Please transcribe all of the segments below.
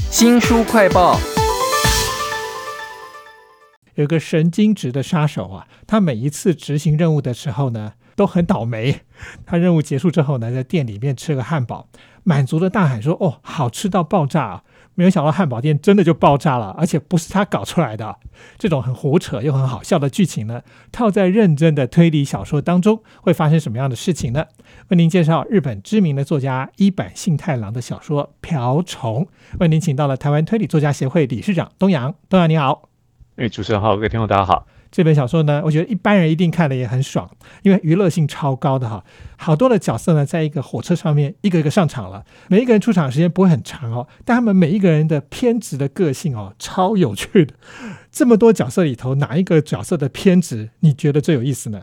新书快报。有个神经质的杀手啊，他每一次执行任务的时候呢，都很倒霉。他任务结束之后呢，在店里面吃个汉堡，满足的大喊说：“哦，好吃到爆炸啊！”没有想到汉堡店真的就爆炸了，而且不是他搞出来的。这种很胡扯又很好笑的剧情呢，套在认真的推理小说当中，会发生什么样的事情呢？为您介绍日本知名的作家一坂幸太郎的小说《瓢虫》。为您请到了台湾推理作家协会理事长东阳，东阳你好。哎，主持人好，各位听众大家好。这本小说呢，我觉得一般人一定看了也很爽，因为娱乐性超高的哈。好多的角色呢，在一个火车上面一个一个上场了，每一个人出场时间不会很长哦，但他们每一个人的偏执的个性哦，超有趣的。这么多角色里头，哪一个角色的偏执你觉得最有意思呢？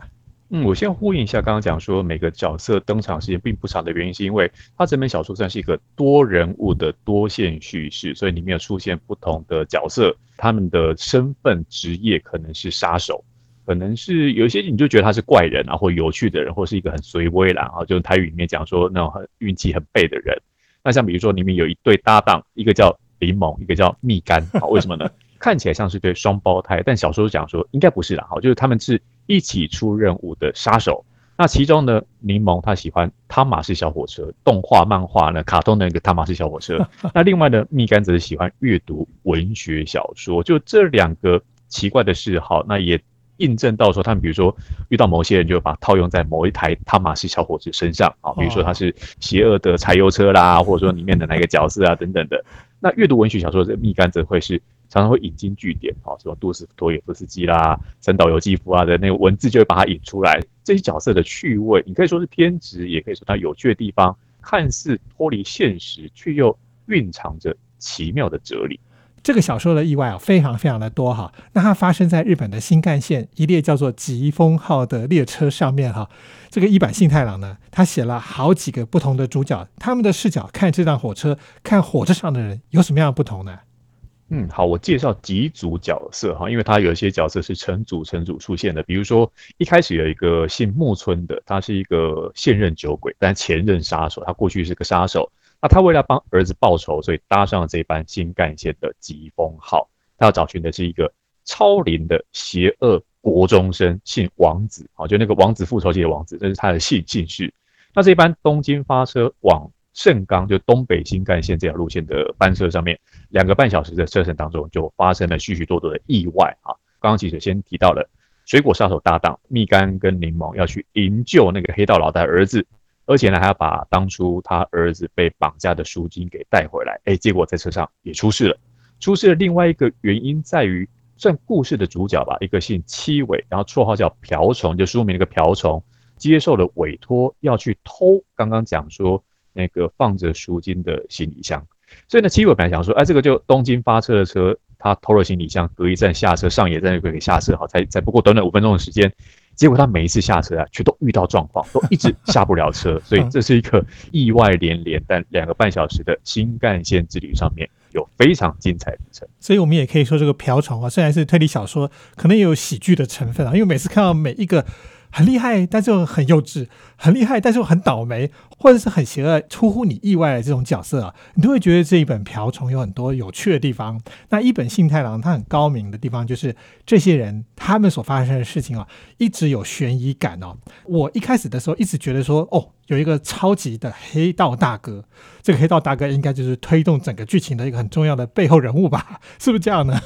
嗯，我先呼应一下刚刚讲说每个角色登场时间并不长的原因，是因为它整本小说算是一个多人物的多线叙事，所以里面有出现不同的角色，他们的身份、职业可能是杀手，可能是有一些你就觉得他是怪人啊，或有趣的人，或是一个很随微啦，啊，就是台语里面讲说那种很运气很背的人。那像比如说里面有一对搭档，一个叫林某，一个叫蜜柑，好，为什么呢？看起来像是对双胞胎，但小说讲说应该不是啦，好，就是他们是一起出任务的杀手。那其中呢，柠檬他喜欢汤马士小火车，动画、漫画呢，卡通的那个汤马士小火车。那另外呢，蜜柑则是喜欢阅读文学小说。就这两个奇怪的嗜好，那也印证到说，他们比如说遇到某些人，就把套用在某一台汤马斯小伙子身上啊，比如说他是邪恶的柴油车啦，或者说里面的哪个角色啊等等的。那阅读文学小说，这蜜柑则会是。常常会引经据典，啊，什么杜斯托耶夫斯基啦、三岛由纪夫啊的那个文字，就会把它引出来。这些角色的趣味，你可以说是偏执，也可以说它有趣的地方，看似脱离现实，却又蕴藏着奇妙的哲理。这个小说的意外啊，非常非常的多哈。那它发生在日本的新干线一列叫做疾风号的列车上面哈。这个一坂幸太郎呢，他写了好几个不同的主角，他们的视角看这辆火车，看火车上的人有什么样的不同呢？嗯，好，我介绍几组角色哈，因为他有一些角色是成组成组出现的，比如说一开始有一个姓木村的，他是一个现任酒鬼，但前任杀手，他过去是个杀手，那他为了帮儿子报仇，所以搭上了这班新干线的疾风号，他要找寻的是一个超龄的邪恶国中生，姓王子，好，就那个王子复仇记的王子，这是他的姓姓氏。那这班东京发车往盛冈，就东北新干线这条路线的班车上面。两个半小时的车程当中，就发生了许许多多的意外啊！刚刚记者先提到了水果杀手搭档蜜柑跟柠檬要去营救那个黑道老大儿子，而且呢还要把当初他儿子被绑架的赎金给带回来。哎，结果在车上也出事了。出事的另外一个原因在于，算故事的主角吧，一个姓七尾，然后绰号叫瓢虫，就书名那个瓢虫，接受了委托要去偷刚刚讲说那个放着赎金的行李箱。所以呢，七尾本来想说，哎，这个就东京发车的车，他偷了行李箱，隔一站下车，上野站就可以下车，好，才才不过短短五分钟的时间，结果他每一次下车啊，却都遇到状况，都一直下不了车，所以这是一个意外连连，但两个半小时的新干线之旅上面有非常精彩的旅程。所以我们也可以说，这个瓢虫啊，虽然是推理小说，可能也有喜剧的成分啊，因为每次看到每一个。很厉害，但是又很幼稚；很厉害，但是又很倒霉，或者是很邪恶、出乎你意外的这种角色啊，你都会觉得这一本《瓢虫》有很多有趣的地方。那一本《信太郎》它很高明的地方，就是这些人他们所发生的事情啊，一直有悬疑感哦。我一开始的时候一直觉得说，哦，有一个超级的黑道大哥，这个黑道大哥应该就是推动整个剧情的一个很重要的背后人物吧？是不是这样呢？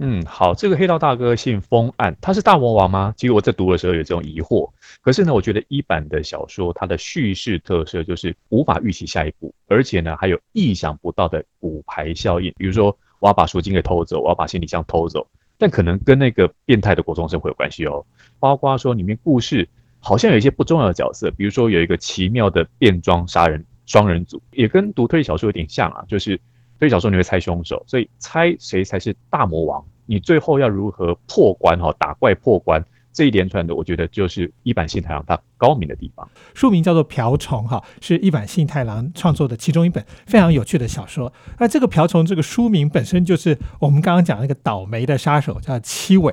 嗯，好，这个黑道大哥姓风暗，他是大魔王吗？其实我在读的时候有这种疑惑。可是呢，我觉得一版的小说它的叙事特色就是无法预期下一步，而且呢还有意想不到的骨牌效应。比如说，我要把赎金给偷走，我要把行李箱偷走，但可能跟那个变态的国中生会有关系哦。包括说里面故事好像有一些不重要的角色，比如说有一个奇妙的变装杀人双人组，也跟读推理小说有点像啊，就是。推理小说你会猜凶手，所以猜谁才是大魔王，你最后要如何破关哈，打怪破关这一连串的，我觉得就是一版幸太郎他高明的地方。书名叫做《瓢虫》哈，是一版幸太郎创作的其中一本非常有趣的小说。那这个《瓢虫》这个书名本身就是我们刚刚讲那个倒霉的杀手叫七尾，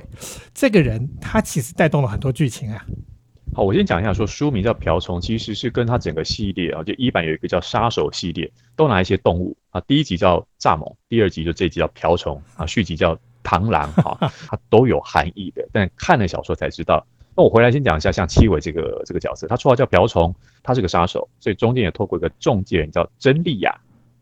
这个人他其实带动了很多剧情啊。好，我先讲一下，说书名叫《瓢虫》，其实是跟他整个系列啊，就一版有一个叫杀手系列，都拿一些动物啊，第一集叫蚱蜢，第二集就这集叫瓢虫啊，续集叫螳螂 哈，它都有含义的。但看了小说才知道。那我回来先讲一下，像七尾这个这个角色，他绰号叫瓢虫，他是个杀手，所以中间也透过一个中介人叫真利亚。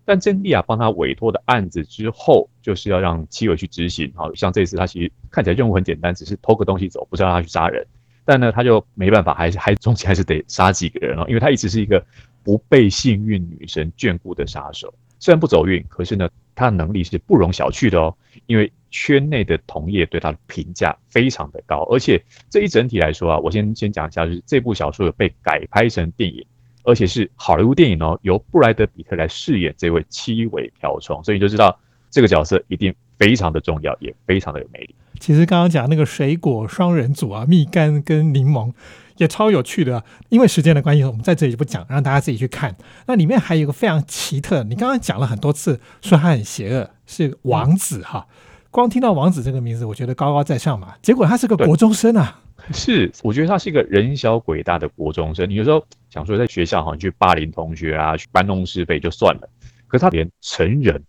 但真利亚帮他委托的案子之后，就是要让七尾去执行。好像这次他其实看起来任务很简单，只是偷个东西走，不是让他去杀人。但呢，他就没办法，还是还中间还是得杀几个人哦，因为他一直是一个不被幸运女神眷顾的杀手。虽然不走运，可是呢，他的能力是不容小觑的哦。因为圈内的同业对他的评价非常的高，而且这一整体来说啊，我先先讲一下，就是这部小说有被改拍成电影，而且是好莱坞电影哦，由布莱德比特来饰演这位七尾瓢虫，所以你就知道这个角色一定非常的重要，也非常的有魅力。其实刚刚讲那个水果双人组啊，蜜柑跟柠檬也超有趣的。因为时间的关系，我们在这里就不讲，让大家自己去看。那里面还有一个非常奇特，你刚刚讲了很多次，说他很邪恶，是王子哈。光听到王子这个名字，我觉得高高在上嘛。结果他是个国中生啊。是，我觉得他是一个人小鬼大的国中生。你有时候想说在学校好像去霸凌同学啊，去搬弄是非就算了，可是他连成人。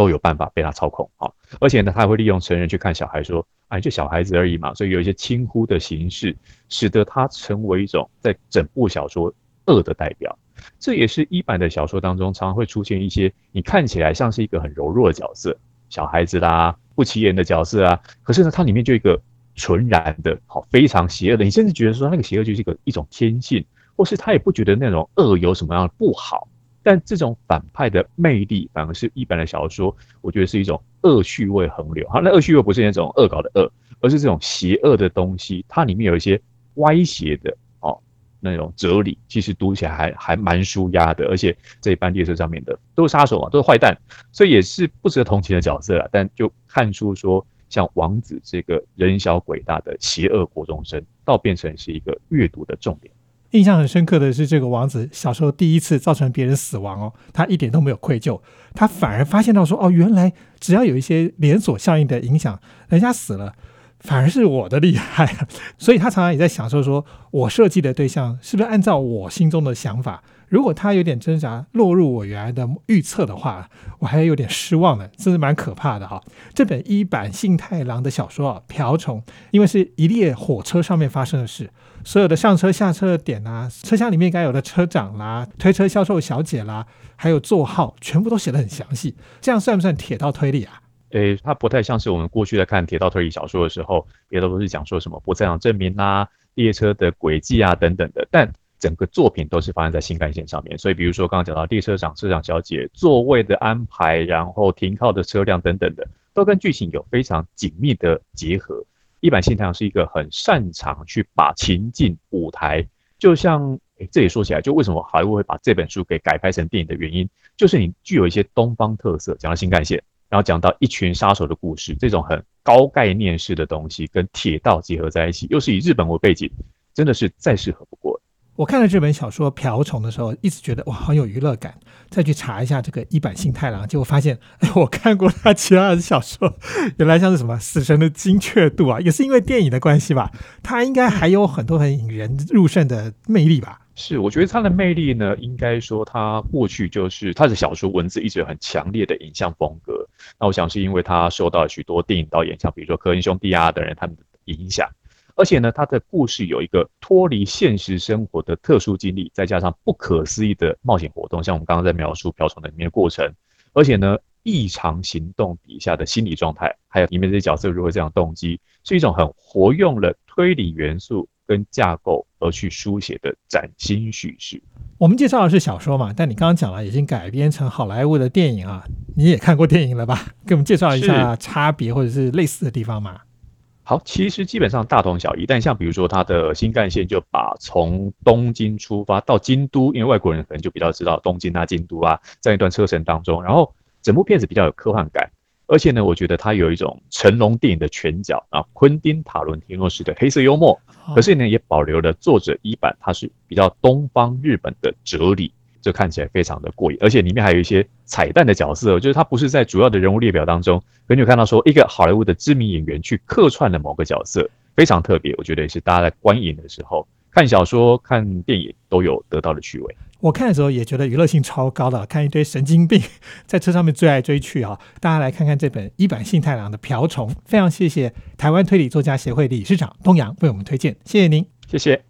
都有办法被他操控啊！而且呢，他还会利用成人去看小孩，说：“哎，就小孩子而已嘛。”所以有一些轻忽的形式，使得他成为一种在整部小说恶的代表。这也是一版的小说当中常常会出现一些你看起来像是一个很柔弱的角色，小孩子啦、不起眼的角色啊。可是呢，它里面就一个纯然的好、非常邪恶的，你甚至觉得说那个邪恶就是一个一种天性，或是他也不觉得那种恶有什么样的不好。但这种反派的魅力，反而是一般的小说，我觉得是一种恶趣味横流。好，那恶趣味不是那种恶搞的恶，而是这种邪恶的东西，它里面有一些歪斜的哦那种哲理，其实读起来还还蛮舒压的。而且这一班列车上面的都是杀手啊，都是坏蛋，所以也是不值得同情的角色啊。但就看出说，像王子这个人小鬼大的邪恶国中生，倒变成是一个阅读的重点。印象很深刻的是，这个王子小时候第一次造成别人死亡哦，他一点都没有愧疚，他反而发现到说，哦，原来只要有一些连锁效应的影响，人家死了，反而是我的厉害，所以他常常也在享受，说我设计的对象是不是按照我心中的想法。如果他有点挣扎，落入我原来的预测的话，我还有点失望的，真是蛮可怕的哈。这本一版幸太郎的小说啊，《瓢虫》，因为是一列火车上面发生的事，所有的上车下车的点啊，车厢里面该有的车长啦、推车销售小姐啦，还有座号，全部都写得很详细。这样算不算铁道推理啊？诶，它不太像是我们过去在看铁道推理小说的时候，别的都是讲说什么不在场证明啦、列车的轨迹啊等等的，但。整个作品都是发生在新干线上面，所以比如说刚刚讲到列车长、车长小姐座位的安排，然后停靠的车辆等等的，都跟剧情有非常紧密的结合。一版新太阳是一个很擅长去把情境舞台，就像诶这也说起来，就为什么好莱坞会把这本书给改拍成电影的原因，就是你具有一些东方特色，讲到新干线，然后讲到一群杀手的故事，这种很高概念式的东西跟铁道结合在一起，又是以日本为背景，真的是再适合不过了。我看了这本小说《瓢虫》的时候，一直觉得哇，很有娱乐感。再去查一下这个一版新太郎，结果发现，哎，我看过他其他的小说，原来像是什么《死神的精确度》啊，也是因为电影的关系吧。他应该还有很多很引人入胜的魅力吧？是，我觉得他的魅力呢，应该说他过去就是他的小说文字一直有很强烈的影像风格。那我想是因为他受到许多电影导演，像比如说科恩兄弟啊等人他们的影响。而且呢，他的故事有一个脱离现实生活的特殊经历，再加上不可思议的冒险活动，像我们刚刚在描述瓢虫的里面过程。而且呢，异常行动底下的心理状态，还有里面这些角色如何这样动机，是一种很活用了推理元素跟架构而去书写的崭新叙事。我们介绍的是小说嘛，但你刚刚讲了已经改编成好莱坞的电影啊，你也看过电影了吧？给我们介绍一下差别或者是类似的地方嘛？好，其实基本上大同小异，但像比如说它的新干线就把从东京出发到京都，因为外国人可能就比较知道东京啊、京都啊这样一段车程当中，然后整部片子比较有科幻感，而且呢，我觉得它有一种成龙电影的拳脚啊，昆汀塔伦提诺式的黑色幽默，可是呢也保留了作者一版，它是比较东方日本的哲理。就看起来非常的过瘾，而且里面还有一些彩蛋的角色，就是他不是在主要的人物列表当中，可你有看到说一个好莱坞的知名演员去客串了某个角色，非常特别，我觉得也是大家在观影的时候看小说、看电影都有得到的趣味。我看的时候也觉得娱乐性超高的，看一堆神经病在车上面追来追去啊！大家来看看这本一坂幸太郎的《瓢虫》，非常谢谢台湾推理作家协会理事长东阳为我们推荐，谢谢您，谢谢。